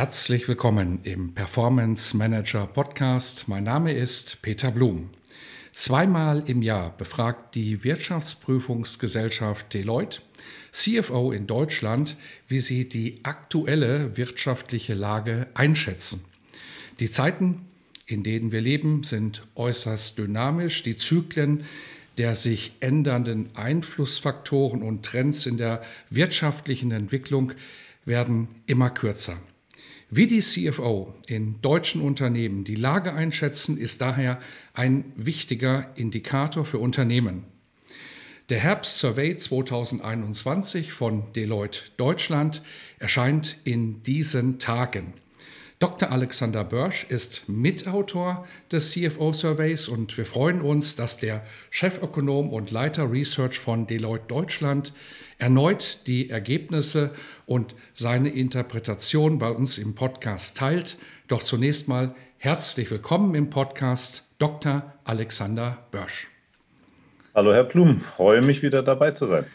Herzlich willkommen im Performance Manager Podcast. Mein Name ist Peter Blum. Zweimal im Jahr befragt die Wirtschaftsprüfungsgesellschaft Deloitte CFO in Deutschland, wie sie die aktuelle wirtschaftliche Lage einschätzen. Die Zeiten, in denen wir leben, sind äußerst dynamisch. Die Zyklen der sich ändernden Einflussfaktoren und Trends in der wirtschaftlichen Entwicklung werden immer kürzer. Wie die CFO in deutschen Unternehmen die Lage einschätzen, ist daher ein wichtiger Indikator für Unternehmen. Der Herbst-Survey 2021 von Deloitte Deutschland erscheint in diesen Tagen. Dr. Alexander Börsch ist Mitautor des CFO-Surveys und wir freuen uns, dass der Chefökonom und Leiter Research von Deloitte Deutschland erneut die Ergebnisse und seine Interpretation bei uns im Podcast teilt. Doch zunächst mal herzlich willkommen im Podcast Dr. Alexander Börsch. Hallo Herr Blum, freue mich wieder dabei zu sein.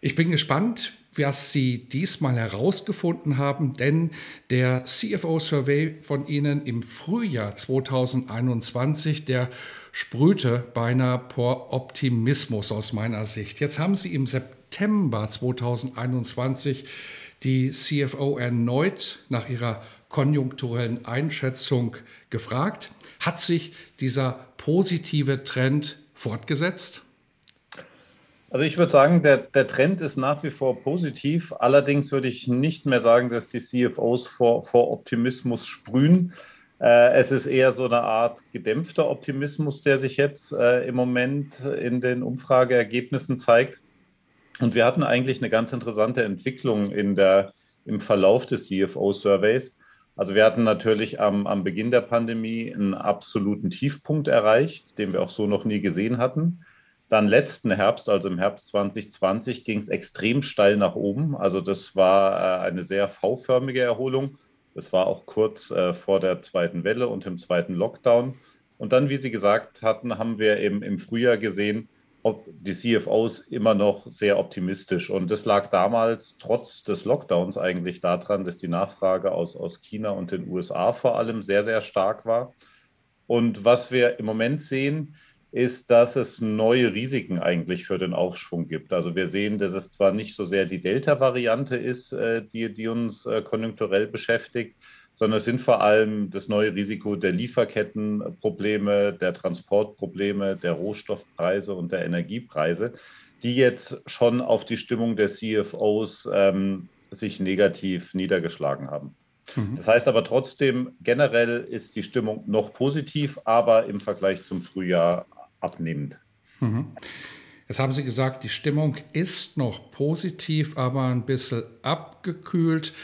Ich bin gespannt, was Sie diesmal herausgefunden haben, denn der CFO-Survey von Ihnen im Frühjahr 2021, der sprühte beinahe vor Optimismus aus meiner Sicht. Jetzt haben Sie im September 2021 die CFO erneut nach ihrer konjunkturellen Einschätzung gefragt. Hat sich dieser positive Trend fortgesetzt? Also ich würde sagen, der, der Trend ist nach wie vor positiv. Allerdings würde ich nicht mehr sagen, dass die CFOs vor, vor Optimismus sprühen. Äh, es ist eher so eine Art gedämpfter Optimismus, der sich jetzt äh, im Moment in den Umfrageergebnissen zeigt. Und wir hatten eigentlich eine ganz interessante Entwicklung in der, im Verlauf des CFO-Surveys. Also wir hatten natürlich am, am Beginn der Pandemie einen absoluten Tiefpunkt erreicht, den wir auch so noch nie gesehen hatten. Dann letzten Herbst, also im Herbst 2020, ging es extrem steil nach oben. Also das war äh, eine sehr V-förmige Erholung. Das war auch kurz äh, vor der zweiten Welle und im zweiten Lockdown. Und dann, wie Sie gesagt hatten, haben wir eben im Frühjahr gesehen, ob die CFOs immer noch sehr optimistisch. Und das lag damals trotz des Lockdowns eigentlich daran, dass die Nachfrage aus, aus China und den USA vor allem sehr, sehr stark war. Und was wir im Moment sehen, ist, dass es neue Risiken eigentlich für den Aufschwung gibt. Also wir sehen, dass es zwar nicht so sehr die Delta-Variante ist, äh, die, die uns äh, konjunkturell beschäftigt, sondern es sind vor allem das neue Risiko der Lieferkettenprobleme, der Transportprobleme, der Rohstoffpreise und der Energiepreise, die jetzt schon auf die Stimmung der CFOs ähm, sich negativ niedergeschlagen haben. Mhm. Das heißt aber trotzdem, generell ist die Stimmung noch positiv, aber im Vergleich zum Frühjahr abnehmend. Mhm. Jetzt haben Sie gesagt, die Stimmung ist noch positiv, aber ein bisschen abgekühlt.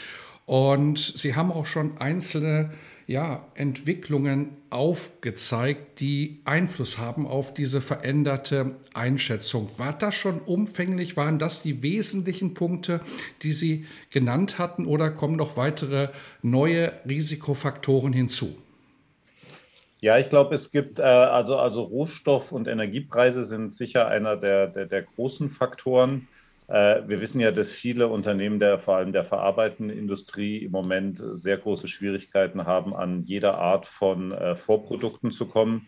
Und Sie haben auch schon einzelne ja, Entwicklungen aufgezeigt, die Einfluss haben auf diese veränderte Einschätzung. War das schon umfänglich? Waren das die wesentlichen Punkte, die Sie genannt hatten, oder kommen noch weitere neue Risikofaktoren hinzu? Ja, ich glaube, es gibt, äh, also, also Rohstoff- und Energiepreise sind sicher einer der, der, der großen Faktoren. Äh, wir wissen ja, dass viele Unternehmen, der, vor allem der verarbeitenden Industrie, im Moment sehr große Schwierigkeiten haben, an jeder Art von äh, Vorprodukten zu kommen.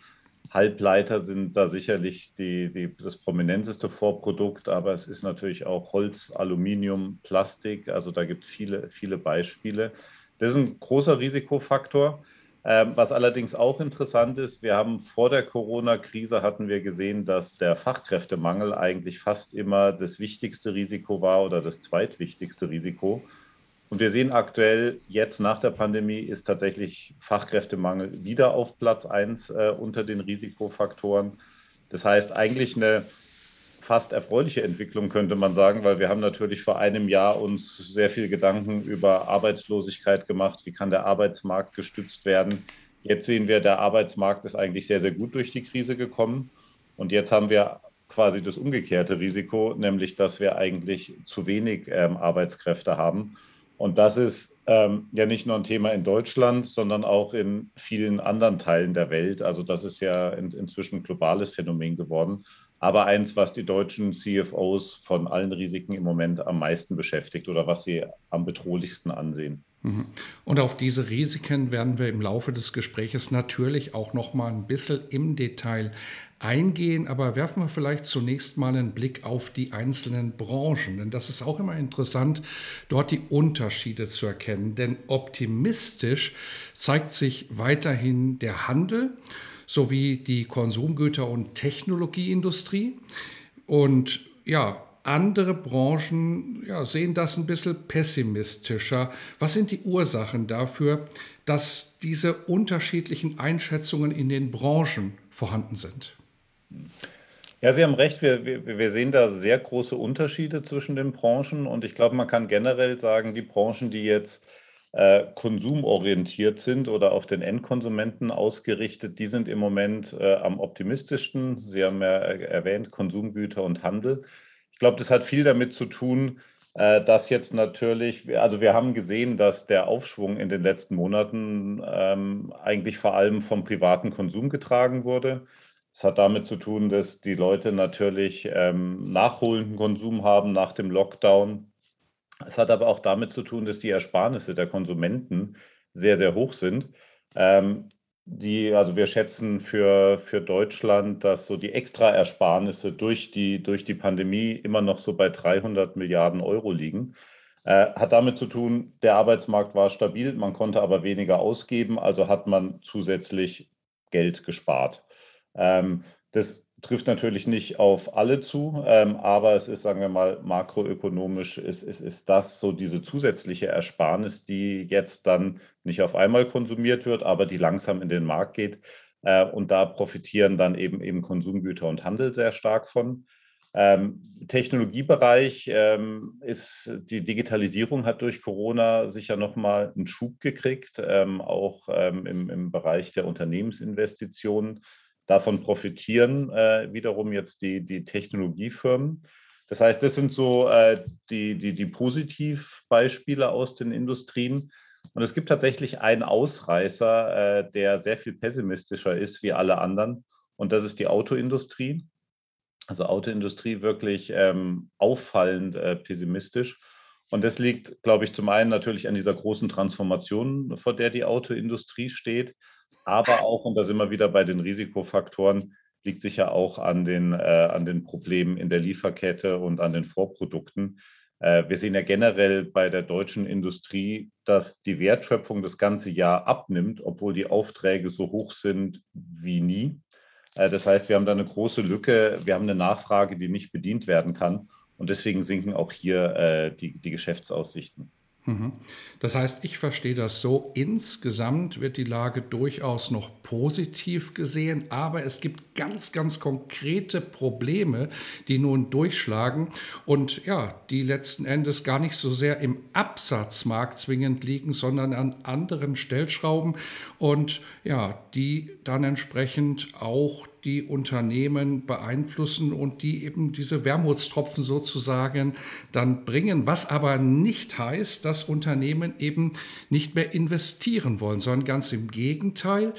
Halbleiter sind da sicherlich die, die, das prominenteste Vorprodukt, aber es ist natürlich auch Holz, Aluminium, Plastik. Also da gibt es viele, viele Beispiele. Das ist ein großer Risikofaktor. Ähm, was allerdings auch interessant ist, wir haben vor der Corona-Krise hatten wir gesehen, dass der Fachkräftemangel eigentlich fast immer das wichtigste Risiko war oder das zweitwichtigste Risiko. Und wir sehen aktuell, jetzt nach der Pandemie ist tatsächlich Fachkräftemangel wieder auf Platz 1 äh, unter den Risikofaktoren. Das heißt, eigentlich eine fast erfreuliche Entwicklung, könnte man sagen, weil wir haben natürlich vor einem Jahr uns sehr viel Gedanken über Arbeitslosigkeit gemacht. Wie kann der Arbeitsmarkt gestützt werden? Jetzt sehen wir, der Arbeitsmarkt ist eigentlich sehr, sehr gut durch die Krise gekommen. Und jetzt haben wir quasi das umgekehrte Risiko, nämlich dass wir eigentlich zu wenig ähm, Arbeitskräfte haben. Und das ist ähm, ja nicht nur ein Thema in Deutschland, sondern auch in vielen anderen Teilen der Welt. Also das ist ja in, inzwischen ein globales Phänomen geworden aber eins, was die deutschen CFOs von allen Risiken im Moment am meisten beschäftigt oder was sie am bedrohlichsten ansehen. Mhm. Und auf diese Risiken werden wir im Laufe des Gespräches natürlich auch noch mal ein bisschen im Detail eingehen, aber werfen wir vielleicht zunächst mal einen Blick auf die einzelnen Branchen, denn das ist auch immer interessant, dort die Unterschiede zu erkennen, denn optimistisch zeigt sich weiterhin der Handel sowie die Konsumgüter- und Technologieindustrie. Und ja, andere Branchen ja, sehen das ein bisschen pessimistischer. Was sind die Ursachen dafür, dass diese unterschiedlichen Einschätzungen in den Branchen vorhanden sind? Ja, Sie haben recht. Wir, wir, wir sehen da sehr große Unterschiede zwischen den Branchen. Und ich glaube, man kann generell sagen, die Branchen, die jetzt äh, konsumorientiert sind oder auf den Endkonsumenten ausgerichtet, die sind im Moment äh, am optimistischsten. Sie haben ja erwähnt, Konsumgüter und Handel. Ich glaube, das hat viel damit zu tun, äh, dass jetzt natürlich, also wir haben gesehen, dass der Aufschwung in den letzten Monaten ähm, eigentlich vor allem vom privaten Konsum getragen wurde. Es hat damit zu tun, dass die Leute natürlich ähm, nachholenden Konsum haben nach dem Lockdown es hat aber auch damit zu tun, dass die Ersparnisse der Konsumenten sehr, sehr hoch sind. Ähm, die, also wir schätzen für, für Deutschland, dass so die Extraersparnisse durch die, durch die Pandemie immer noch so bei 300 Milliarden Euro liegen. Äh, hat damit zu tun, der Arbeitsmarkt war stabil, man konnte aber weniger ausgeben, also hat man zusätzlich Geld gespart. Ähm, das trifft natürlich nicht auf alle zu, ähm, aber es ist, sagen wir mal, makroökonomisch ist, ist, ist das so diese zusätzliche Ersparnis, die jetzt dann nicht auf einmal konsumiert wird, aber die langsam in den Markt geht. Äh, und da profitieren dann eben eben Konsumgüter und Handel sehr stark von. Ähm, Technologiebereich ähm, ist die Digitalisierung hat durch Corona sicher nochmal einen Schub gekriegt, ähm, auch ähm, im, im Bereich der Unternehmensinvestitionen Davon profitieren äh, wiederum jetzt die, die Technologiefirmen. Das heißt, das sind so äh, die, die, die Positivbeispiele aus den Industrien. Und es gibt tatsächlich einen Ausreißer, äh, der sehr viel pessimistischer ist wie alle anderen. Und das ist die Autoindustrie. Also Autoindustrie wirklich ähm, auffallend äh, pessimistisch. Und das liegt, glaube ich, zum einen natürlich an dieser großen Transformation, vor der die Autoindustrie steht aber auch, und da sind wir wieder bei den Risikofaktoren, liegt sicher auch an den, äh, an den Problemen in der Lieferkette und an den Vorprodukten. Äh, wir sehen ja generell bei der deutschen Industrie, dass die Wertschöpfung das ganze Jahr abnimmt, obwohl die Aufträge so hoch sind wie nie. Äh, das heißt, wir haben da eine große Lücke, wir haben eine Nachfrage, die nicht bedient werden kann. Und deswegen sinken auch hier äh, die, die Geschäftsaussichten. Mhm. Das heißt, ich verstehe das so, insgesamt wird die Lage durchaus noch positiv gesehen, aber es gibt ganz, ganz konkrete Probleme, die nun durchschlagen und ja, die letzten Endes gar nicht so sehr im Absatzmarkt zwingend liegen, sondern an anderen Stellschrauben und ja, die dann entsprechend auch die Unternehmen beeinflussen und die eben diese Wermutstropfen sozusagen dann bringen, was aber nicht heißt, dass Unternehmen eben nicht mehr investieren wollen, sondern ganz im Gegenteil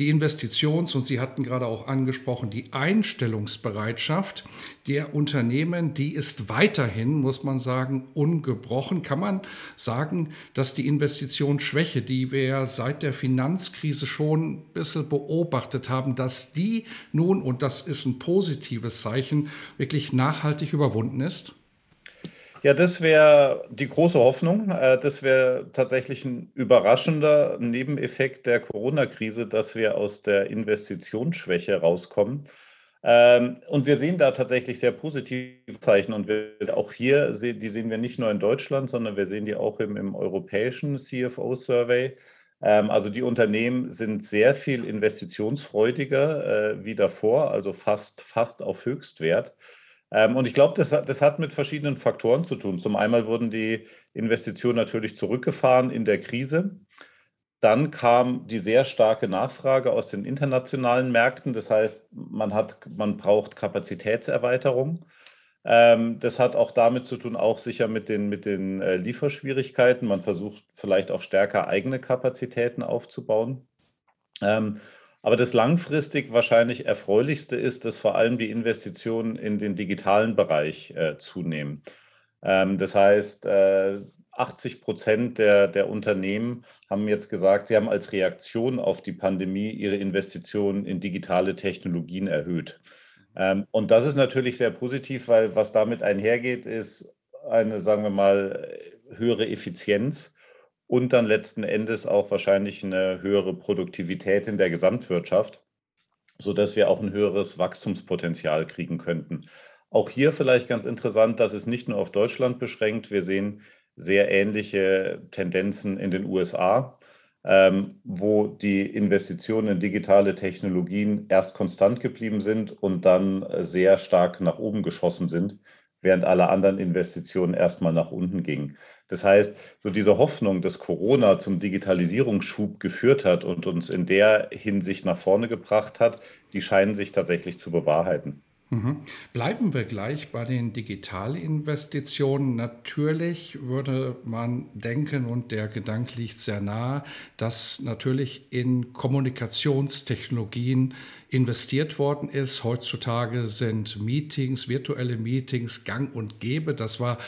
die Investitions- und Sie hatten gerade auch angesprochen, die Einstellungsbereitschaft der Unternehmen, die ist weiterhin, muss man sagen, ungebrochen. Kann man sagen, dass die Investitionsschwäche, die wir seit der Finanzkrise schon ein bisschen beobachtet haben, dass die nun, und das ist ein positives Zeichen, wirklich nachhaltig überwunden ist? Ja, das wäre die große Hoffnung. Äh, das wäre tatsächlich ein überraschender Nebeneffekt der Corona-Krise, dass wir aus der Investitionsschwäche rauskommen. Ähm, und wir sehen da tatsächlich sehr positive Zeichen. Und wir, auch hier, die sehen wir nicht nur in Deutschland, sondern wir sehen die auch im, im europäischen CFO-Survey. Ähm, also die Unternehmen sind sehr viel investitionsfreudiger äh, wie davor, also fast, fast auf Höchstwert. Ähm, und ich glaube, das, das hat mit verschiedenen Faktoren zu tun. Zum einen wurden die Investitionen natürlich zurückgefahren in der Krise. Dann kam die sehr starke Nachfrage aus den internationalen Märkten. Das heißt, man, hat, man braucht Kapazitätserweiterung. Ähm, das hat auch damit zu tun, auch sicher mit den, mit den äh, Lieferschwierigkeiten. Man versucht vielleicht auch stärker eigene Kapazitäten aufzubauen. Aber das langfristig wahrscheinlich erfreulichste ist, dass vor allem die Investitionen in den digitalen Bereich äh, zunehmen. Ähm, das heißt, äh, 80 Prozent der, der Unternehmen haben jetzt gesagt, sie haben als Reaktion auf die Pandemie ihre Investitionen in digitale Technologien erhöht. Ähm, und das ist natürlich sehr positiv, weil was damit einhergeht, ist eine, sagen wir mal, höhere Effizienz und dann letzten Endes auch wahrscheinlich eine höhere Produktivität in der Gesamtwirtschaft, sodass wir auch ein höheres Wachstumspotenzial kriegen könnten. Auch hier vielleicht ganz interessant, dass es nicht nur auf Deutschland beschränkt. Wir sehen sehr ähnliche Tendenzen in den USA, ähm, wo die Investitionen in digitale Technologien erst konstant geblieben sind und dann sehr stark nach oben geschossen sind, während alle anderen Investitionen erstmal nach unten gingen. Das heißt, so diese Hoffnung, dass Corona zum Digitalisierungsschub geführt hat und uns in der Hinsicht nach vorne gebracht hat, die scheinen sich tatsächlich zu bewahrheiten. Mhm. Bleiben wir gleich bei den Digitalinvestitionen. Natürlich würde man denken, und der Gedanke liegt sehr nahe, dass natürlich in Kommunikationstechnologien investiert worden ist. Heutzutage sind Meetings, virtuelle Meetings gang und gäbe. Das war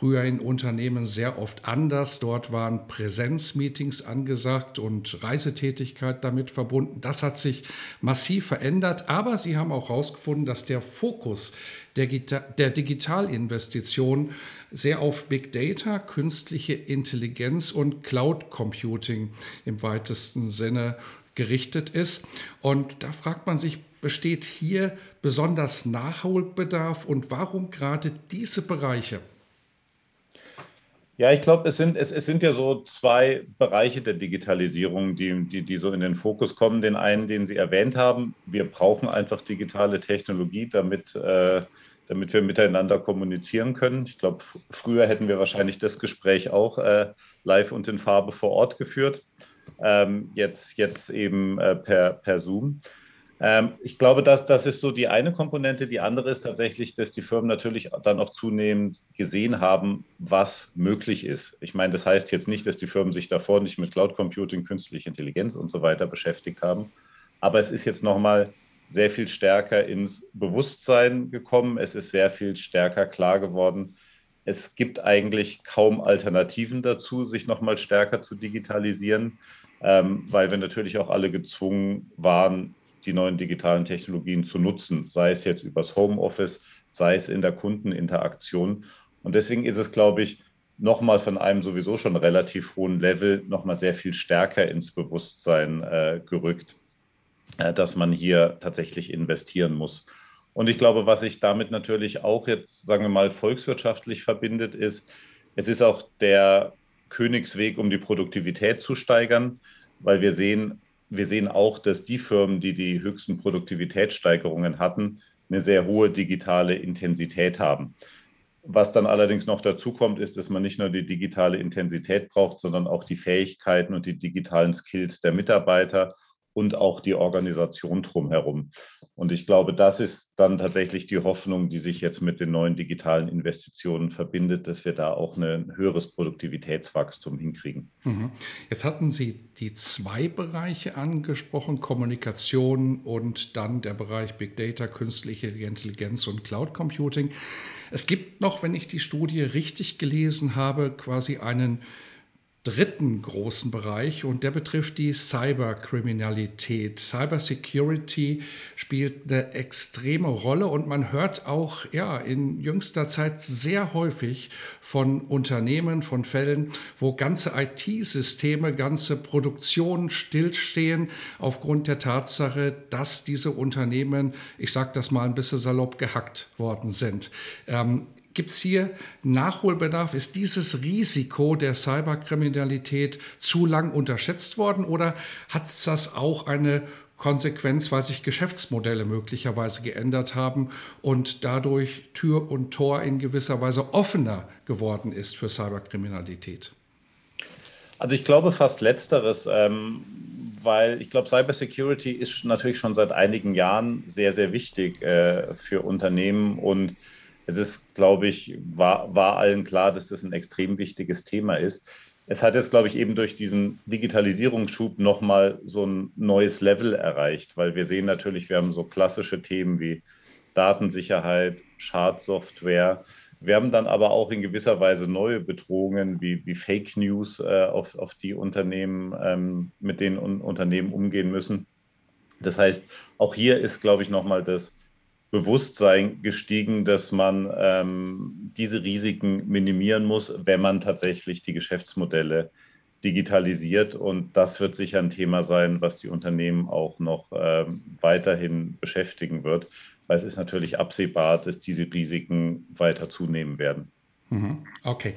früher in Unternehmen sehr oft anders. Dort waren Präsenzmeetings angesagt und Reisetätigkeit damit verbunden. Das hat sich massiv verändert, aber sie haben auch herausgefunden, dass der Fokus der, der Digitalinvestition sehr auf Big Data, künstliche Intelligenz und Cloud Computing im weitesten Sinne gerichtet ist. Und da fragt man sich, besteht hier besonders Nachholbedarf und warum gerade diese Bereiche? Ja, ich glaube, es sind, es, es sind ja so zwei Bereiche der Digitalisierung, die, die, die so in den Fokus kommen. Den einen, den Sie erwähnt haben, wir brauchen einfach digitale Technologie, damit, äh, damit wir miteinander kommunizieren können. Ich glaube, früher hätten wir wahrscheinlich das Gespräch auch äh, live und in Farbe vor Ort geführt. Ähm, jetzt, jetzt eben äh, per, per Zoom. Ähm, ich glaube, dass das ist so die eine Komponente. Die andere ist tatsächlich, dass die Firmen natürlich dann auch zunehmend gesehen haben, was möglich ist. Ich meine, das heißt jetzt nicht, dass die Firmen sich davor nicht mit Cloud Computing, künstliche Intelligenz und so weiter beschäftigt haben. Aber es ist jetzt nochmal sehr viel stärker ins Bewusstsein gekommen. Es ist sehr viel stärker klar geworden. Es gibt eigentlich kaum Alternativen dazu, sich nochmal stärker zu digitalisieren, ähm, weil wir natürlich auch alle gezwungen waren, die neuen digitalen Technologien zu nutzen, sei es jetzt übers Homeoffice, sei es in der Kundeninteraktion. Und deswegen ist es, glaube ich, nochmal von einem sowieso schon relativ hohen Level nochmal sehr viel stärker ins Bewusstsein äh, gerückt, äh, dass man hier tatsächlich investieren muss. Und ich glaube, was sich damit natürlich auch jetzt, sagen wir mal, volkswirtschaftlich verbindet, ist, es ist auch der Königsweg, um die Produktivität zu steigern, weil wir sehen, wir sehen auch, dass die Firmen, die die höchsten Produktivitätssteigerungen hatten, eine sehr hohe digitale Intensität haben. Was dann allerdings noch dazu kommt, ist, dass man nicht nur die digitale Intensität braucht, sondern auch die Fähigkeiten und die digitalen Skills der Mitarbeiter und auch die Organisation drumherum. Und ich glaube, das ist dann tatsächlich die Hoffnung, die sich jetzt mit den neuen digitalen Investitionen verbindet, dass wir da auch ein höheres Produktivitätswachstum hinkriegen. Mhm. Jetzt hatten Sie die zwei Bereiche angesprochen, Kommunikation und dann der Bereich Big Data, künstliche Intelligenz und Cloud Computing. Es gibt noch, wenn ich die Studie richtig gelesen habe, quasi einen dritten großen Bereich und der betrifft die Cyberkriminalität. Cybersecurity spielt eine extreme Rolle und man hört auch ja in jüngster Zeit sehr häufig von Unternehmen, von Fällen, wo ganze IT-Systeme, ganze Produktionen stillstehen aufgrund der Tatsache, dass diese Unternehmen, ich sage das mal ein bisschen salopp, gehackt worden sind. Ähm, Gibt es hier Nachholbedarf? Ist dieses Risiko der Cyberkriminalität zu lang unterschätzt worden oder hat das auch eine Konsequenz, weil sich Geschäftsmodelle möglicherweise geändert haben und dadurch Tür und Tor in gewisser Weise offener geworden ist für Cyberkriminalität? Also ich glaube fast letzteres, ähm, weil ich glaube, Cybersecurity ist natürlich schon seit einigen Jahren sehr, sehr wichtig äh, für Unternehmen und es ist, glaube ich, war, war allen klar, dass das ein extrem wichtiges Thema ist. Es hat jetzt, glaube ich, eben durch diesen Digitalisierungsschub nochmal so ein neues Level erreicht, weil wir sehen natürlich, wir haben so klassische Themen wie Datensicherheit, Schadsoftware. Wir haben dann aber auch in gewisser Weise neue Bedrohungen wie, wie Fake News, äh, auf, auf die Unternehmen, ähm, mit denen un Unternehmen umgehen müssen. Das heißt, auch hier ist, glaube ich, nochmal das Bewusstsein gestiegen, dass man ähm, diese Risiken minimieren muss, wenn man tatsächlich die Geschäftsmodelle digitalisiert. Und das wird sicher ein Thema sein, was die Unternehmen auch noch ähm, weiterhin beschäftigen wird, weil es ist natürlich absehbar, dass diese Risiken weiter zunehmen werden. Mhm. Okay.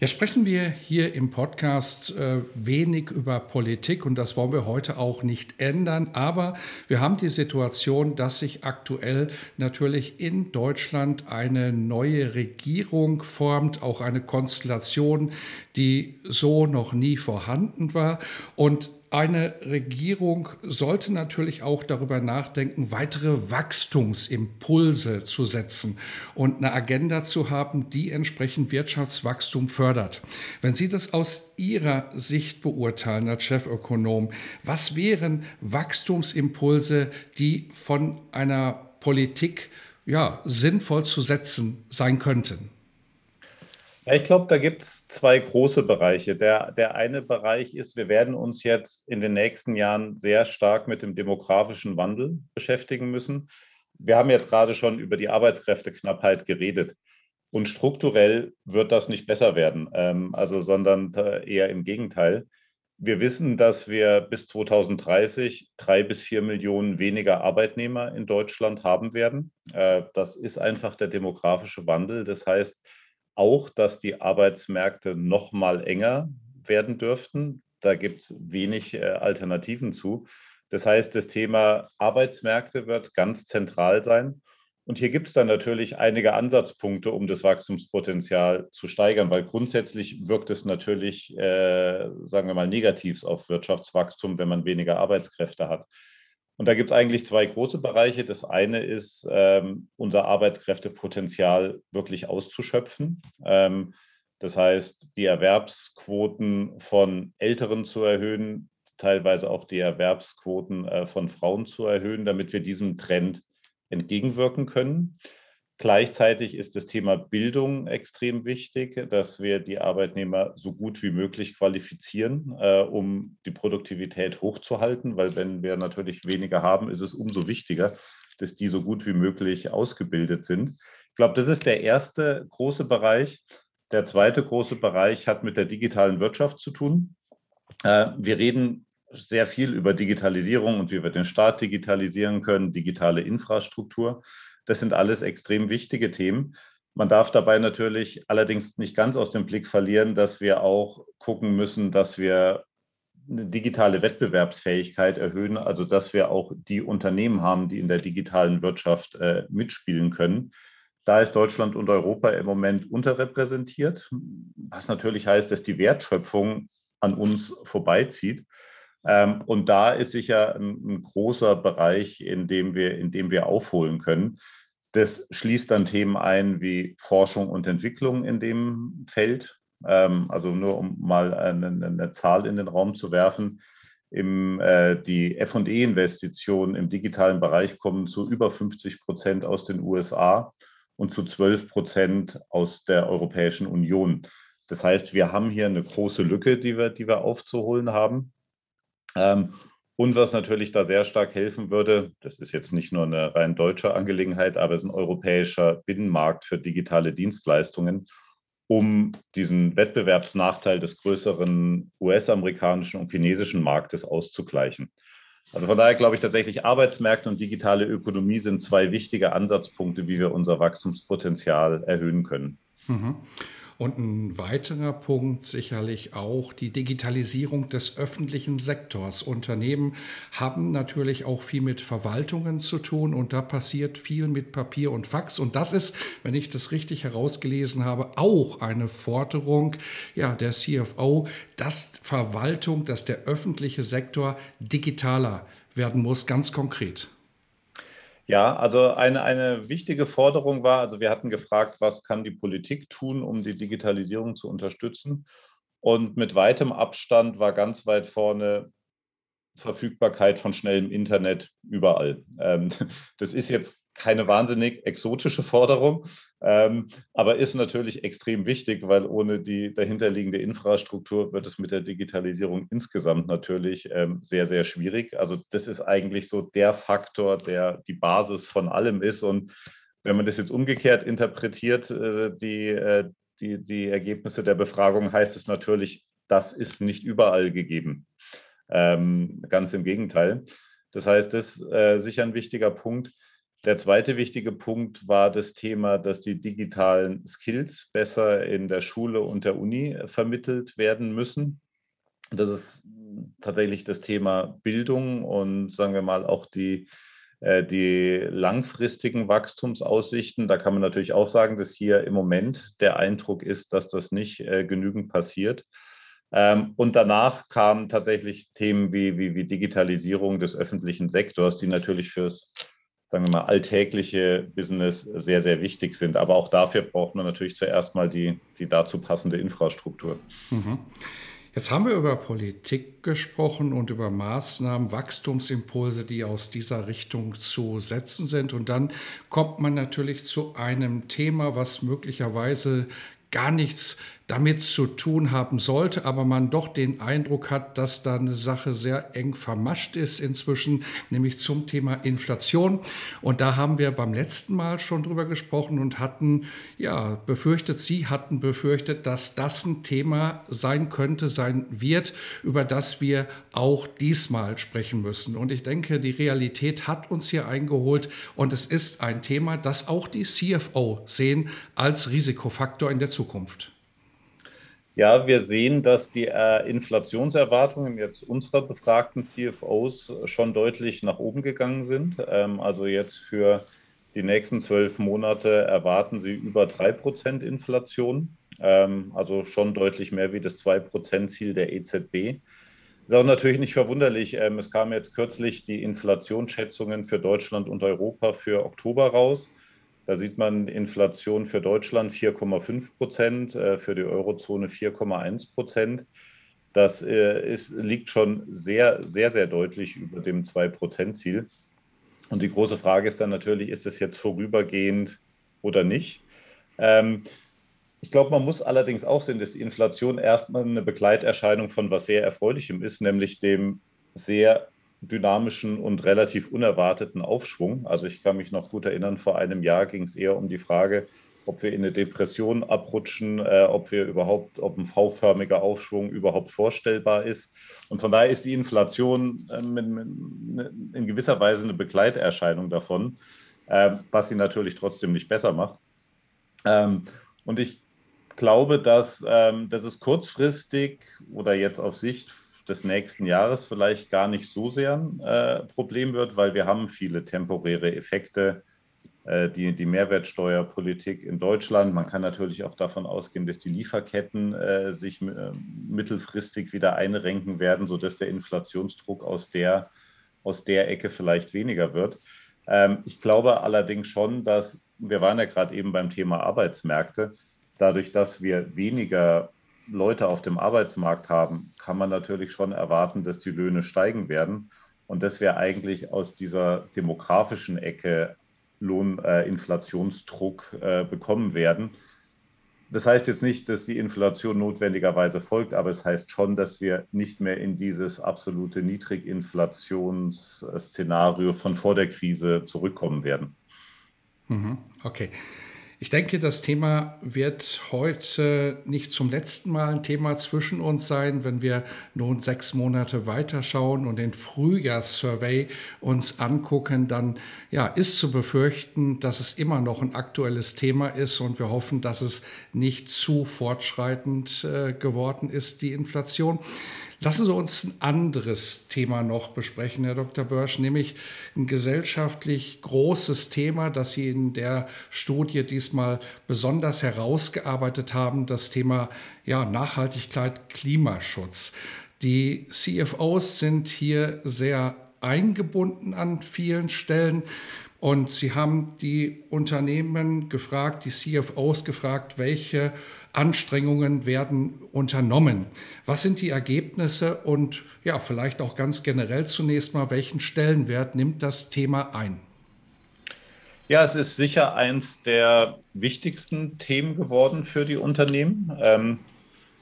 Jetzt sprechen wir hier im Podcast äh, wenig über Politik und das wollen wir heute auch nicht ändern. Aber wir haben die Situation, dass sich aktuell natürlich in Deutschland eine neue Regierung formt, auch eine Konstellation, die so noch nie vorhanden war. Und eine Regierung sollte natürlich auch darüber nachdenken, weitere Wachstumsimpulse zu setzen und eine Agenda zu haben, die entsprechend Wirtschaftswachstum fördert. Wenn Sie das aus Ihrer Sicht beurteilen als Chefökonom, was wären Wachstumsimpulse, die von einer Politik ja, sinnvoll zu setzen sein könnten? Ich glaube, da gibt es zwei große Bereiche. Der, der eine Bereich ist, wir werden uns jetzt in den nächsten Jahren sehr stark mit dem demografischen Wandel beschäftigen müssen. Wir haben jetzt gerade schon über die Arbeitskräfteknappheit geredet. Und strukturell wird das nicht besser werden, ähm, also, sondern eher im Gegenteil. Wir wissen, dass wir bis 2030 drei bis vier Millionen weniger Arbeitnehmer in Deutschland haben werden. Äh, das ist einfach der demografische Wandel. Das heißt, auch, dass die Arbeitsmärkte noch mal enger werden dürften. Da gibt es wenig äh, Alternativen zu. Das heißt, das Thema Arbeitsmärkte wird ganz zentral sein. Und hier gibt es dann natürlich einige Ansatzpunkte, um das Wachstumspotenzial zu steigern, weil grundsätzlich wirkt es natürlich, äh, sagen wir mal, negativ auf Wirtschaftswachstum, wenn man weniger Arbeitskräfte hat. Und da gibt es eigentlich zwei große Bereiche. Das eine ist, ähm, unser Arbeitskräftepotenzial wirklich auszuschöpfen. Ähm, das heißt, die Erwerbsquoten von Älteren zu erhöhen, teilweise auch die Erwerbsquoten äh, von Frauen zu erhöhen, damit wir diesem Trend entgegenwirken können. Gleichzeitig ist das Thema Bildung extrem wichtig, dass wir die Arbeitnehmer so gut wie möglich qualifizieren, äh, um die Produktivität hochzuhalten, weil wenn wir natürlich weniger haben, ist es umso wichtiger, dass die so gut wie möglich ausgebildet sind. Ich glaube, das ist der erste große Bereich. Der zweite große Bereich hat mit der digitalen Wirtschaft zu tun. Äh, wir reden sehr viel über Digitalisierung und wie wir den Staat digitalisieren können, digitale Infrastruktur. Das sind alles extrem wichtige Themen. Man darf dabei natürlich allerdings nicht ganz aus dem Blick verlieren, dass wir auch gucken müssen, dass wir eine digitale Wettbewerbsfähigkeit erhöhen, also dass wir auch die Unternehmen haben, die in der digitalen Wirtschaft äh, mitspielen können. Da ist Deutschland und Europa im Moment unterrepräsentiert, was natürlich heißt, dass die Wertschöpfung an uns vorbeizieht. Ähm, und da ist sicher ein, ein, großer Bereich, in dem, wir, in dem wir aufholen können. Das schließt dann Themen ein wie Forschung und Entwicklung in dem Feld. Ähm, also nur um mal eine, eine, Zahl in den Raum zu werfen. Im, äh, die FE-Investitionen im digitalen Bereich kommen zu über 50 Prozent aus den USA und zu 12 Prozent aus der Europäischen Union. Das heißt, wir haben hier eine große Lücke, die wir, die wir aufzuholen haben. Ähm, und was natürlich da sehr stark helfen würde, das ist jetzt nicht nur eine rein deutsche Angelegenheit, aber es ist ein europäischer Binnenmarkt für digitale Dienstleistungen, um diesen Wettbewerbsnachteil des größeren US-amerikanischen und chinesischen Marktes auszugleichen. Also von daher glaube ich tatsächlich, Arbeitsmärkte und digitale Ökonomie sind zwei wichtige Ansatzpunkte, wie wir unser Wachstumspotenzial erhöhen können. Mhm. Und ein weiterer Punkt sicherlich auch die Digitalisierung des öffentlichen Sektors. Unternehmen haben natürlich auch viel mit Verwaltungen zu tun und da passiert viel mit Papier und Fax. Und das ist, wenn ich das richtig herausgelesen habe, auch eine Forderung ja, der CFO, dass Verwaltung, dass der öffentliche Sektor digitaler werden muss, ganz konkret. Ja, also eine, eine wichtige Forderung war, also wir hatten gefragt, was kann die Politik tun, um die Digitalisierung zu unterstützen? Und mit weitem Abstand war ganz weit vorne Verfügbarkeit von schnellem Internet überall. Ähm, das ist jetzt keine wahnsinnig exotische Forderung, ähm, aber ist natürlich extrem wichtig, weil ohne die dahinterliegende Infrastruktur wird es mit der Digitalisierung insgesamt natürlich ähm, sehr, sehr schwierig. Also das ist eigentlich so der Faktor, der die Basis von allem ist. Und wenn man das jetzt umgekehrt interpretiert, äh, die, äh, die, die Ergebnisse der Befragung, heißt es natürlich, das ist nicht überall gegeben. Ähm, ganz im Gegenteil. Das heißt, das ist äh, sicher ein wichtiger Punkt. Der zweite wichtige Punkt war das Thema, dass die digitalen Skills besser in der Schule und der Uni vermittelt werden müssen. Das ist tatsächlich das Thema Bildung und sagen wir mal auch die, äh, die langfristigen Wachstumsaussichten. Da kann man natürlich auch sagen, dass hier im Moment der Eindruck ist, dass das nicht äh, genügend passiert. Ähm, und danach kamen tatsächlich Themen wie, wie, wie Digitalisierung des öffentlichen Sektors, die natürlich fürs sagen wir mal, alltägliche Business sehr, sehr wichtig sind. Aber auch dafür braucht man natürlich zuerst mal die, die dazu passende Infrastruktur. Mhm. Jetzt haben wir über Politik gesprochen und über Maßnahmen, Wachstumsimpulse, die aus dieser Richtung zu setzen sind. Und dann kommt man natürlich zu einem Thema, was möglicherweise gar nichts damit zu tun haben sollte, aber man doch den Eindruck hat, dass da eine Sache sehr eng vermascht ist inzwischen, nämlich zum Thema Inflation. Und da haben wir beim letzten Mal schon drüber gesprochen und hatten ja befürchtet, Sie hatten befürchtet, dass das ein Thema sein könnte, sein wird, über das wir auch diesmal sprechen müssen. Und ich denke, die Realität hat uns hier eingeholt und es ist ein Thema, das auch die CFO sehen als Risikofaktor in der Zukunft. Ja, wir sehen, dass die äh, Inflationserwartungen jetzt unserer befragten CFOs schon deutlich nach oben gegangen sind. Ähm, also jetzt für die nächsten zwölf Monate erwarten sie über drei Prozent Inflation, ähm, also schon deutlich mehr wie das zwei Prozent Ziel der EZB. Ist auch natürlich nicht verwunderlich. Ähm, es kamen jetzt kürzlich die Inflationsschätzungen für Deutschland und Europa für Oktober raus. Da sieht man Inflation für Deutschland 4,5 Prozent, äh, für die Eurozone 4,1 Prozent. Das äh, ist, liegt schon sehr, sehr, sehr deutlich über dem 2-Prozent-Ziel. Und die große Frage ist dann natürlich, ist es jetzt vorübergehend oder nicht? Ähm, ich glaube, man muss allerdings auch sehen, dass die Inflation erstmal eine Begleiterscheinung von was sehr Erfreulichem ist, nämlich dem sehr dynamischen und relativ unerwarteten Aufschwung. Also ich kann mich noch gut erinnern, vor einem Jahr ging es eher um die Frage, ob wir in eine Depression abrutschen, äh, ob wir überhaupt, ob ein V-förmiger Aufschwung überhaupt vorstellbar ist. Und von daher ist die Inflation äh, in, in, gewisser Weise eine Begleiterscheinung davon, äh, was sie natürlich trotzdem nicht besser macht. Ähm, und ich glaube, dass, ähm, dass es kurzfristig oder jetzt auf Sicht des nächsten Jahres vielleicht gar nicht so sehr ein äh, Problem wird, weil wir haben viele temporäre Effekte, äh, die, die Mehrwertsteuerpolitik in Deutschland. Man kann natürlich auch davon ausgehen, dass die Lieferketten äh, sich äh, mittelfristig wieder einrenken werden, sodass der Inflationsdruck aus der, aus der Ecke vielleicht weniger wird. Ähm, ich glaube allerdings schon, dass wir waren ja gerade eben beim Thema Arbeitsmärkte, dadurch, dass wir weniger Leute auf dem Arbeitsmarkt haben, kann man natürlich schon erwarten, dass die Löhne steigen werden und dass wir eigentlich aus dieser demografischen Ecke Lohninflationsdruck äh, äh, bekommen werden. Das heißt jetzt nicht, dass die Inflation notwendigerweise folgt, aber es heißt schon, dass wir nicht mehr in dieses absolute Niedriginflationsszenario von vor der Krise zurückkommen werden. Mhm, okay. Ich denke, das Thema wird heute nicht zum letzten Mal ein Thema zwischen uns sein, wenn wir nun sechs Monate weiterschauen und den Frühjahrssurvey uns angucken, dann ja, ist zu befürchten, dass es immer noch ein aktuelles Thema ist und wir hoffen, dass es nicht zu fortschreitend äh, geworden ist, die Inflation. Lassen Sie uns ein anderes Thema noch besprechen, Herr Dr. Börsch, nämlich ein gesellschaftlich großes Thema, das Sie in der Studie diesmal besonders herausgearbeitet haben, das Thema ja, Nachhaltigkeit, Klimaschutz. Die CFOs sind hier sehr eingebunden an vielen Stellen. Und sie haben die Unternehmen gefragt, die CFOs gefragt, welche Anstrengungen werden unternommen. Was sind die Ergebnisse und ja, vielleicht auch ganz generell zunächst mal, welchen Stellenwert nimmt das Thema ein? Ja, es ist sicher eins der wichtigsten Themen geworden für die Unternehmen. Ähm,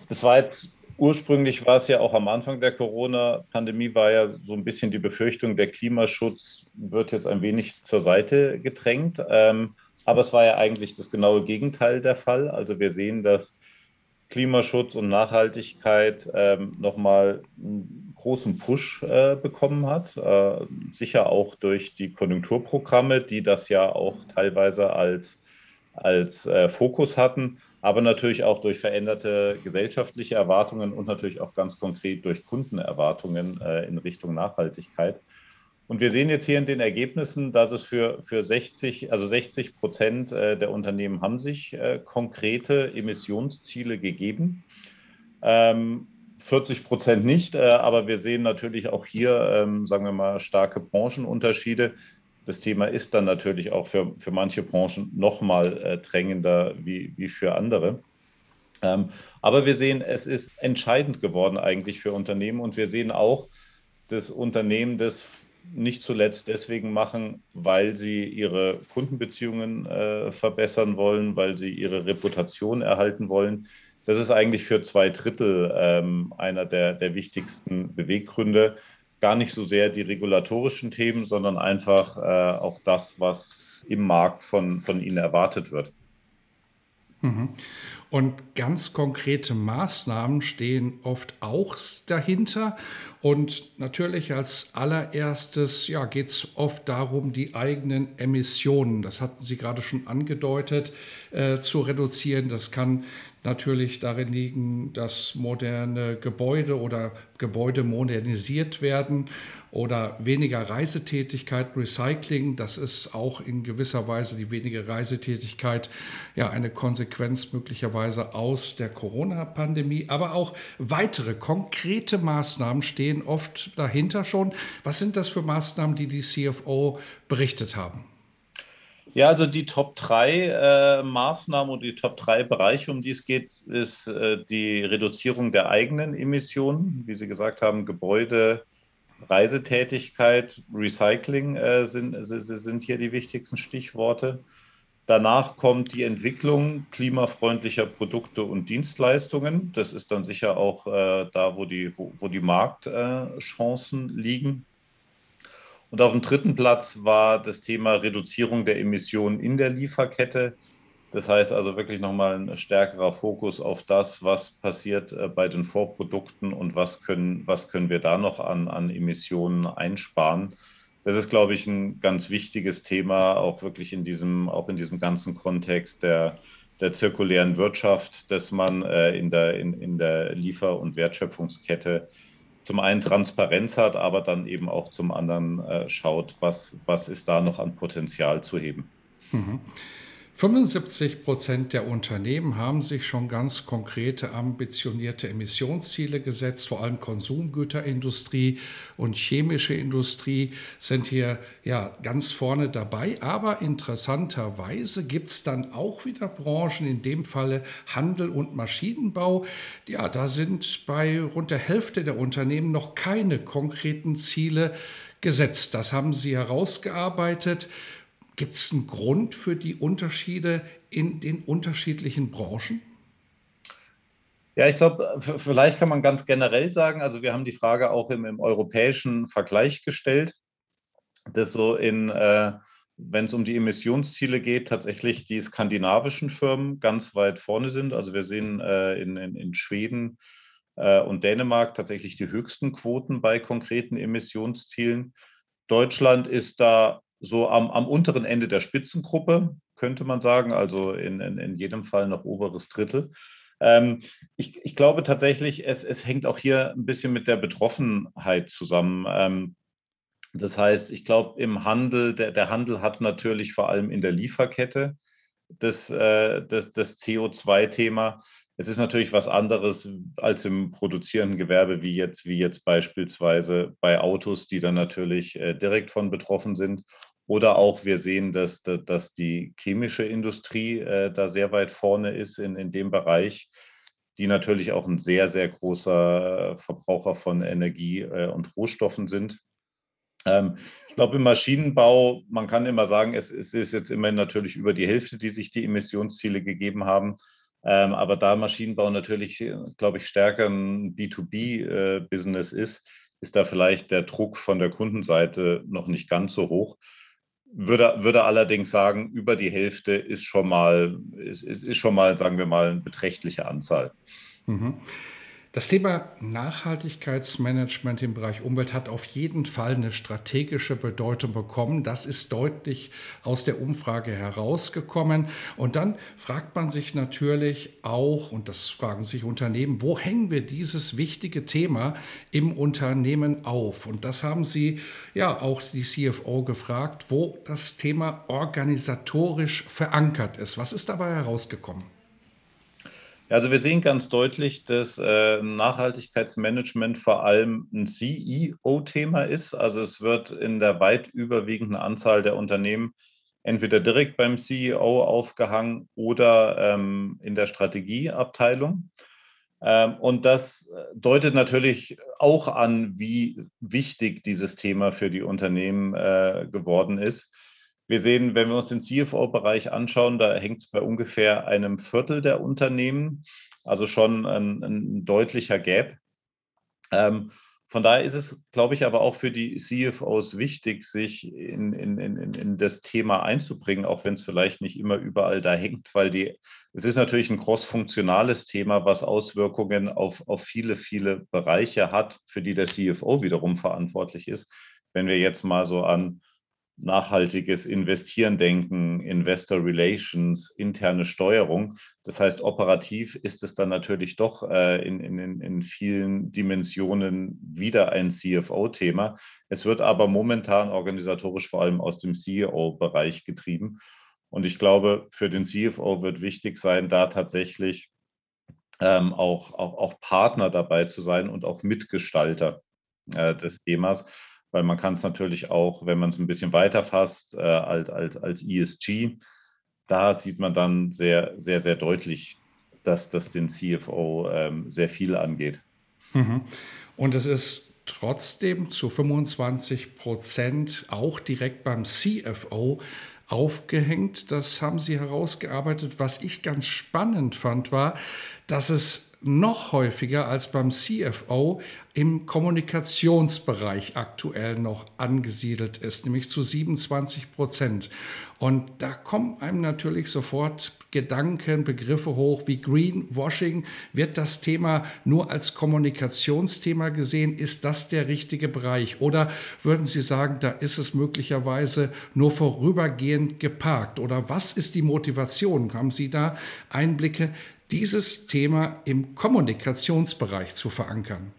das war jetzt Ursprünglich war es ja auch am Anfang der Corona-Pandemie, war ja so ein bisschen die Befürchtung, der Klimaschutz wird jetzt ein wenig zur Seite gedrängt. Ähm, aber es war ja eigentlich das genaue Gegenteil der Fall. Also wir sehen, dass Klimaschutz und Nachhaltigkeit ähm, nochmal einen großen Push äh, bekommen hat. Äh, sicher auch durch die Konjunkturprogramme, die das ja auch teilweise als, als äh, Fokus hatten aber natürlich auch durch veränderte gesellschaftliche Erwartungen und natürlich auch ganz konkret durch Kundenerwartungen äh, in Richtung Nachhaltigkeit. Und wir sehen jetzt hier in den Ergebnissen, dass es für, für 60, also 60 Prozent äh, der Unternehmen haben sich äh, konkrete Emissionsziele gegeben. Ähm, 40 Prozent nicht, äh, aber wir sehen natürlich auch hier, ähm, sagen wir mal, starke Branchenunterschiede. Das Thema ist dann natürlich auch für, für manche Branchen noch mal äh, drängender wie, wie für andere. Ähm, aber wir sehen, es ist entscheidend geworden eigentlich für Unternehmen und wir sehen auch, dass Unternehmen das nicht zuletzt deswegen machen, weil sie ihre Kundenbeziehungen äh, verbessern wollen, weil sie ihre Reputation erhalten wollen. Das ist eigentlich für zwei Drittel ähm, einer der, der wichtigsten Beweggründe gar nicht so sehr die regulatorischen Themen, sondern einfach äh, auch das, was im Markt von, von ihnen erwartet wird. Mhm. Und ganz konkrete Maßnahmen stehen oft auch dahinter. Und natürlich als allererstes ja, geht es oft darum, die eigenen Emissionen, das hatten Sie gerade schon angedeutet, äh, zu reduzieren. Das kann natürlich darin liegen, dass moderne Gebäude oder Gebäude modernisiert werden oder weniger Reisetätigkeit, Recycling. Das ist auch in gewisser Weise die wenige Reisetätigkeit ja eine Konsequenz möglicherweise aus der Corona-Pandemie. Aber auch weitere konkrete Maßnahmen stehen oft dahinter schon. Was sind das für Maßnahmen, die die CFO berichtet haben? Ja, also die Top 3 äh, Maßnahmen und die Top 3 Bereiche, um die es geht, ist äh, die Reduzierung der eigenen Emissionen. Wie Sie gesagt haben, Gebäude, Reisetätigkeit, Recycling äh, sind, sind hier die wichtigsten Stichworte. Danach kommt die Entwicklung klimafreundlicher Produkte und Dienstleistungen. Das ist dann sicher auch äh, da, wo die, wo, wo die Marktchancen liegen. Und auf dem dritten Platz war das Thema Reduzierung der Emissionen in der Lieferkette. Das heißt also wirklich nochmal ein stärkerer Fokus auf das, was passiert äh, bei den Vorprodukten und was können, was können wir da noch an, an Emissionen einsparen. Das ist, glaube ich, ein ganz wichtiges Thema, auch wirklich in diesem, auch in diesem ganzen Kontext der, der zirkulären Wirtschaft, dass man äh, in, der, in, in der Liefer- und Wertschöpfungskette zum einen Transparenz hat, aber dann eben auch zum anderen äh, schaut, was, was ist da noch an Potenzial zu heben. Mhm. 75 Prozent der Unternehmen haben sich schon ganz konkrete, ambitionierte Emissionsziele gesetzt. Vor allem Konsumgüterindustrie und chemische Industrie sind hier ja ganz vorne dabei. Aber interessanterweise gibt es dann auch wieder Branchen, in dem Falle Handel und Maschinenbau. Ja, da sind bei rund der Hälfte der Unternehmen noch keine konkreten Ziele gesetzt. Das haben sie herausgearbeitet. Gibt es einen Grund für die Unterschiede in den unterschiedlichen Branchen? Ja, ich glaube, vielleicht kann man ganz generell sagen, also wir haben die Frage auch im, im europäischen Vergleich gestellt, dass so in, äh, wenn es um die Emissionsziele geht, tatsächlich die skandinavischen Firmen ganz weit vorne sind. Also wir sehen äh, in, in, in, Schweden äh, und Dänemark tatsächlich die höchsten Quoten bei konkreten Emissionszielen. Deutschland ist da so am, am unteren Ende der Spitzengruppe, könnte man sagen, also in, in, in jedem Fall noch oberes Drittel. Ähm, ich, ich, glaube tatsächlich, es, es, hängt auch hier ein bisschen mit der Betroffenheit zusammen. Ähm, das heißt, ich glaube, im Handel, der, der, Handel hat natürlich vor allem in der Lieferkette das, äh, das, das CO2-Thema. Es ist natürlich was anderes als im produzierenden Gewerbe, wie jetzt, wie jetzt beispielsweise bei Autos, die dann natürlich äh, direkt von betroffen sind. Oder auch wir sehen, dass, dass die chemische Industrie äh, da sehr weit vorne ist in, in dem Bereich, die natürlich auch ein sehr, sehr großer äh, Verbraucher von Energie äh, und Rohstoffen sind. Ähm, ich glaube, im Maschinenbau, man kann immer sagen, es, es, ist jetzt immerhin natürlich über die Hälfte, die sich die Emissionsziele gegeben haben. Ähm, aber da Maschinenbau natürlich, glaube ich, stärker ein B2B-Business äh, ist, ist da vielleicht der Druck von der Kundenseite noch nicht ganz so hoch. Würde, würde allerdings sagen, über die Hälfte ist schon mal, ist, ist schon mal, sagen wir mal, eine beträchtliche Anzahl. Mhm. Das Thema Nachhaltigkeitsmanagement im Bereich Umwelt hat auf jeden Fall eine strategische Bedeutung bekommen. Das ist deutlich aus der Umfrage herausgekommen. Und dann fragt man sich natürlich auch, und das fragen sich Unternehmen, wo hängen wir dieses wichtige Thema im Unternehmen auf? Und das haben Sie ja auch die CFO gefragt, wo das Thema organisatorisch verankert ist. Was ist dabei herausgekommen? Also wir sehen ganz deutlich, dass äh, Nachhaltigkeitsmanagement vor allem ein CEO-Thema ist. Also es wird in der weit überwiegenden Anzahl der Unternehmen entweder direkt beim CEO aufgehangen oder ähm, in der Strategieabteilung. Ähm, und das deutet natürlich auch an, wie wichtig dieses Thema für die Unternehmen äh, geworden ist. Wir sehen, wenn wir uns den CFO-Bereich anschauen, da hängt es bei ungefähr einem Viertel der Unternehmen, also schon ein, ein deutlicher Gap. Ähm, von daher ist es, glaube ich, aber auch für die CFOs wichtig, sich in, in, in, in das Thema einzubringen, auch wenn es vielleicht nicht immer überall da hängt, weil die, es ist natürlich ein cross-funktionales Thema, was Auswirkungen auf, auf viele, viele Bereiche hat, für die der CFO wiederum verantwortlich ist. Wenn wir jetzt mal so an nachhaltiges Investieren denken, Investor Relations, interne Steuerung. Das heißt, operativ ist es dann natürlich doch äh, in, in, in vielen Dimensionen wieder ein CFO-Thema. Es wird aber momentan organisatorisch vor allem aus dem CEO-Bereich getrieben. Und ich glaube, für den CFO wird wichtig sein, da tatsächlich ähm, auch, auch, auch Partner dabei zu sein und auch Mitgestalter äh, des Themas weil man kann es natürlich auch, wenn man es ein bisschen weiter fasst, äh, als, als, als ESG, da sieht man dann sehr, sehr, sehr deutlich, dass das den CFO ähm, sehr viel angeht. Mhm. Und es ist trotzdem zu 25 Prozent auch direkt beim CFO aufgehängt. Das haben Sie herausgearbeitet. Was ich ganz spannend fand, war, dass es noch häufiger als beim CFO im Kommunikationsbereich aktuell noch angesiedelt ist, nämlich zu 27 Prozent. Und da kommen einem natürlich sofort Gedanken, Begriffe hoch wie Greenwashing. Wird das Thema nur als Kommunikationsthema gesehen? Ist das der richtige Bereich? Oder würden Sie sagen, da ist es möglicherweise nur vorübergehend geparkt? Oder was ist die Motivation? Haben Sie da Einblicke? Dieses Thema im Kommunikationsbereich zu verankern?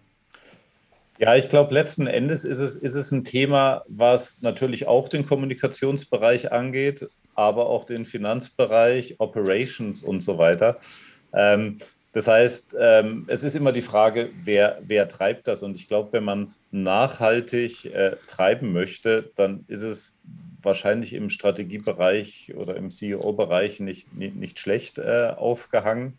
Ja, ich glaube, letzten Endes ist es, ist es ein Thema, was natürlich auch den Kommunikationsbereich angeht, aber auch den Finanzbereich, Operations und so weiter. Ähm, das heißt, ähm, es ist immer die Frage, wer, wer treibt das? Und ich glaube, wenn man es nachhaltig äh, treiben möchte, dann ist es wahrscheinlich im Strategiebereich oder im CEO-Bereich nicht, nicht, nicht, schlecht äh, aufgehangen.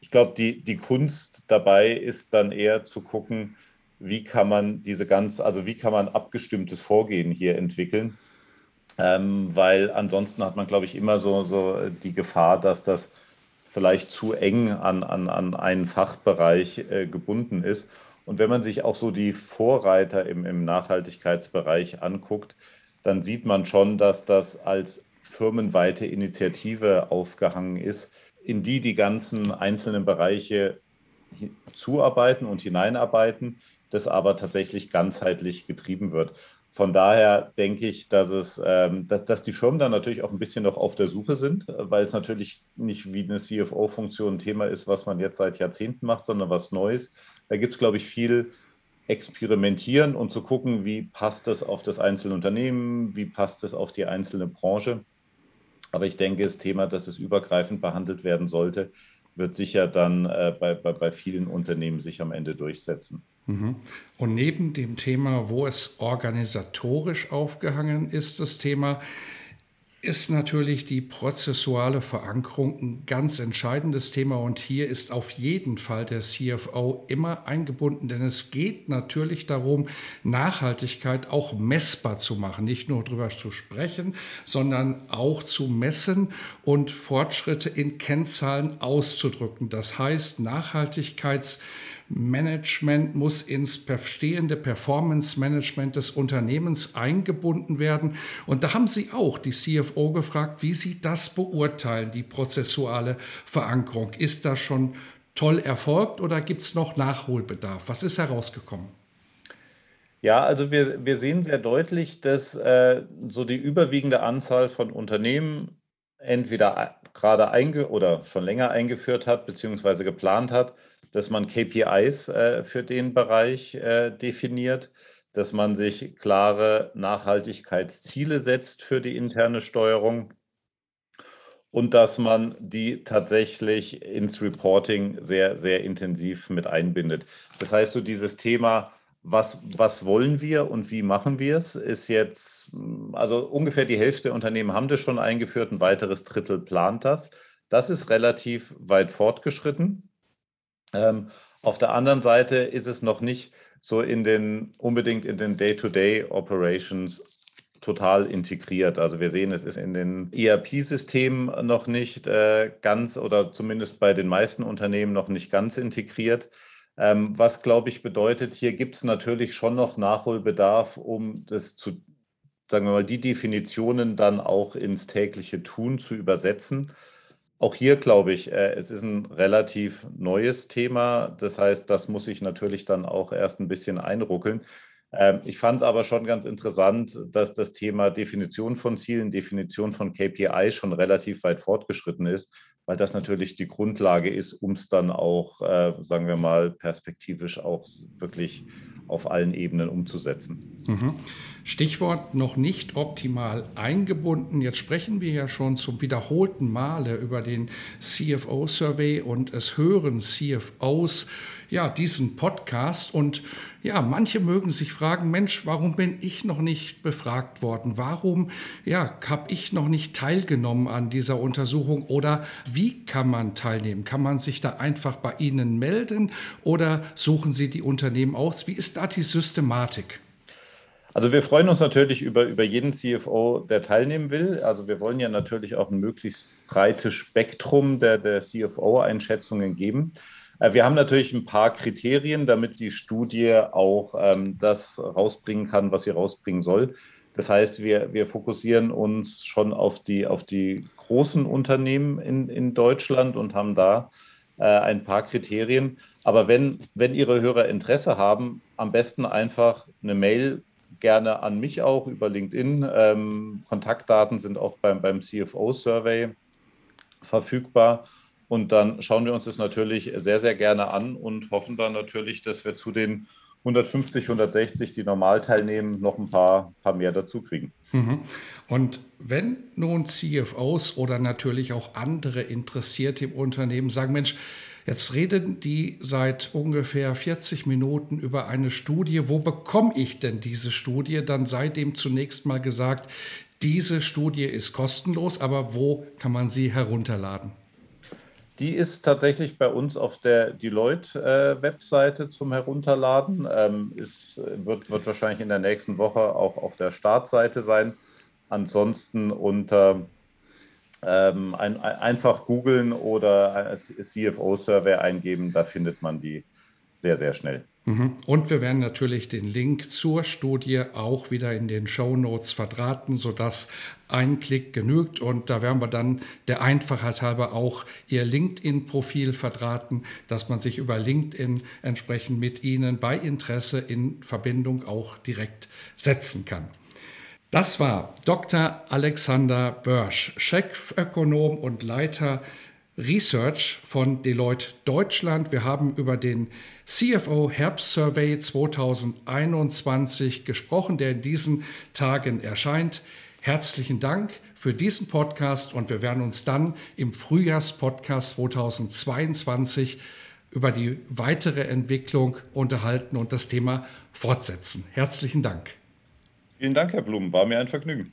Ich glaube, die, die Kunst dabei ist dann eher zu gucken, wie kann man diese ganz, also wie kann man abgestimmtes Vorgehen hier entwickeln. Ähm, weil ansonsten hat man, glaube ich, immer so, so die Gefahr, dass das vielleicht zu eng an, an, an einen Fachbereich äh, gebunden ist. Und wenn man sich auch so die Vorreiter im, im Nachhaltigkeitsbereich anguckt, dann sieht man schon, dass das als firmenweite Initiative aufgehangen ist, in die die ganzen einzelnen Bereiche zuarbeiten und hineinarbeiten, das aber tatsächlich ganzheitlich getrieben wird. Von daher denke ich, dass, es, ähm, dass, dass die Firmen dann natürlich auch ein bisschen noch auf der Suche sind, weil es natürlich nicht wie eine CFO-Funktion ein Thema ist, was man jetzt seit Jahrzehnten macht, sondern was Neues. Da gibt es, glaube ich, viel Experimentieren und zu gucken, wie passt das auf das einzelne Unternehmen, wie passt es auf die einzelne Branche. Aber ich denke, das Thema, dass es übergreifend behandelt werden sollte, wird sicher dann äh, bei, bei, bei vielen Unternehmen sich am Ende durchsetzen. Mhm. Und neben dem Thema, wo es organisatorisch aufgehangen ist, das Thema, ist natürlich die prozessuale Verankerung ein ganz entscheidendes Thema und hier ist auf jeden Fall der CFO immer eingebunden, denn es geht natürlich darum, Nachhaltigkeit auch messbar zu machen, nicht nur darüber zu sprechen, sondern auch zu messen und Fortschritte in Kennzahlen auszudrücken. Das heißt, Nachhaltigkeits Management muss ins bestehende Performance-Management des Unternehmens eingebunden werden. Und da haben Sie auch die CFO gefragt, wie Sie das beurteilen, die prozessuale Verankerung. Ist das schon toll erfolgt oder gibt es noch Nachholbedarf? Was ist herausgekommen? Ja, also wir, wir sehen sehr deutlich, dass äh, so die überwiegende Anzahl von Unternehmen entweder gerade einge oder schon länger eingeführt hat, beziehungsweise geplant hat, dass man KPIs äh, für den Bereich äh, definiert, dass man sich klare Nachhaltigkeitsziele setzt für die interne Steuerung und dass man die tatsächlich ins Reporting sehr, sehr intensiv mit einbindet. Das heißt, so dieses Thema, was, was wollen wir und wie machen wir es, ist jetzt, also ungefähr die Hälfte der Unternehmen haben das schon eingeführt, ein weiteres Drittel plant das. Das ist relativ weit fortgeschritten. Ähm, auf der anderen Seite ist es noch nicht so in den, unbedingt in den Day-to-Day-Operations total integriert. Also wir sehen, es ist in den ERP-Systemen noch nicht äh, ganz oder zumindest bei den meisten Unternehmen noch nicht ganz integriert. Ähm, was, glaube ich, bedeutet, hier gibt es natürlich schon noch Nachholbedarf, um das zu, sagen wir mal, die Definitionen dann auch ins tägliche Tun zu übersetzen. Auch hier glaube ich, äh, es ist ein relativ neues Thema. Das heißt, das muss ich natürlich dann auch erst ein bisschen einruckeln. Ähm, ich fand es aber schon ganz interessant, dass das Thema Definition von Zielen, Definition von KPI schon relativ weit fortgeschritten ist, weil das natürlich die Grundlage ist, um es dann auch, äh, sagen wir mal, perspektivisch auch wirklich auf allen Ebenen umzusetzen. Mhm. Stichwort noch nicht optimal eingebunden. Jetzt sprechen wir ja schon zum wiederholten Male über den CFO-Survey und es hören CFOs ja diesen Podcast und ja, manche mögen sich fragen, Mensch, warum bin ich noch nicht befragt worden? Warum ja, habe ich noch nicht teilgenommen an dieser Untersuchung oder wie kann man teilnehmen? Kann man sich da einfach bei Ihnen melden oder suchen Sie die Unternehmen aus? Wie ist da die Systematik? Also wir freuen uns natürlich über, über jeden CFO, der teilnehmen will. Also wir wollen ja natürlich auch ein möglichst breites Spektrum der, der CFO-Einschätzungen geben. Äh, wir haben natürlich ein paar Kriterien, damit die Studie auch ähm, das rausbringen kann, was sie rausbringen soll. Das heißt, wir, wir fokussieren uns schon auf die, auf die großen Unternehmen in, in Deutschland und haben da äh, ein paar Kriterien. Aber wenn, wenn Ihre Hörer Interesse haben, am besten einfach eine Mail gerne an mich auch über LinkedIn. Ähm, Kontaktdaten sind auch beim, beim CFO-Survey verfügbar. Und dann schauen wir uns das natürlich sehr, sehr gerne an und hoffen dann natürlich, dass wir zu den 150, 160, die normal teilnehmen, noch ein paar, paar mehr dazu kriegen. Mhm. Und wenn nun CFOs oder natürlich auch andere Interessierte im Unternehmen sagen, Mensch, Jetzt reden die seit ungefähr 40 Minuten über eine Studie. Wo bekomme ich denn diese Studie? Dann sei dem zunächst mal gesagt, diese Studie ist kostenlos, aber wo kann man sie herunterladen? Die ist tatsächlich bei uns auf der Deloitte-Webseite äh, zum Herunterladen. Ähm, ist, wird, wird wahrscheinlich in der nächsten Woche auch auf der Startseite sein. Ansonsten unter ähm, ein, ein, einfach googeln oder CFO-Survey eingeben, da findet man die, sehr, sehr schnell. Mhm. Und wir werden natürlich den Link zur Studie auch wieder in den Show Notes verdrahten, sodass ein Klick genügt. Und da werden wir dann der Einfachheit halber auch Ihr LinkedIn-Profil verdrahten, dass man sich über LinkedIn entsprechend mit Ihnen bei Interesse in Verbindung auch direkt setzen kann. Das war Dr. Alexander Börsch, Chefökonom und Leiter Research von Deloitte Deutschland. Wir haben über den CFO Herbst Survey 2021 gesprochen, der in diesen Tagen erscheint. Herzlichen Dank für diesen Podcast und wir werden uns dann im Frühjahrspodcast 2022 über die weitere Entwicklung unterhalten und das Thema fortsetzen. Herzlichen Dank. Vielen Dank, Herr Blum. War mir ein Vergnügen.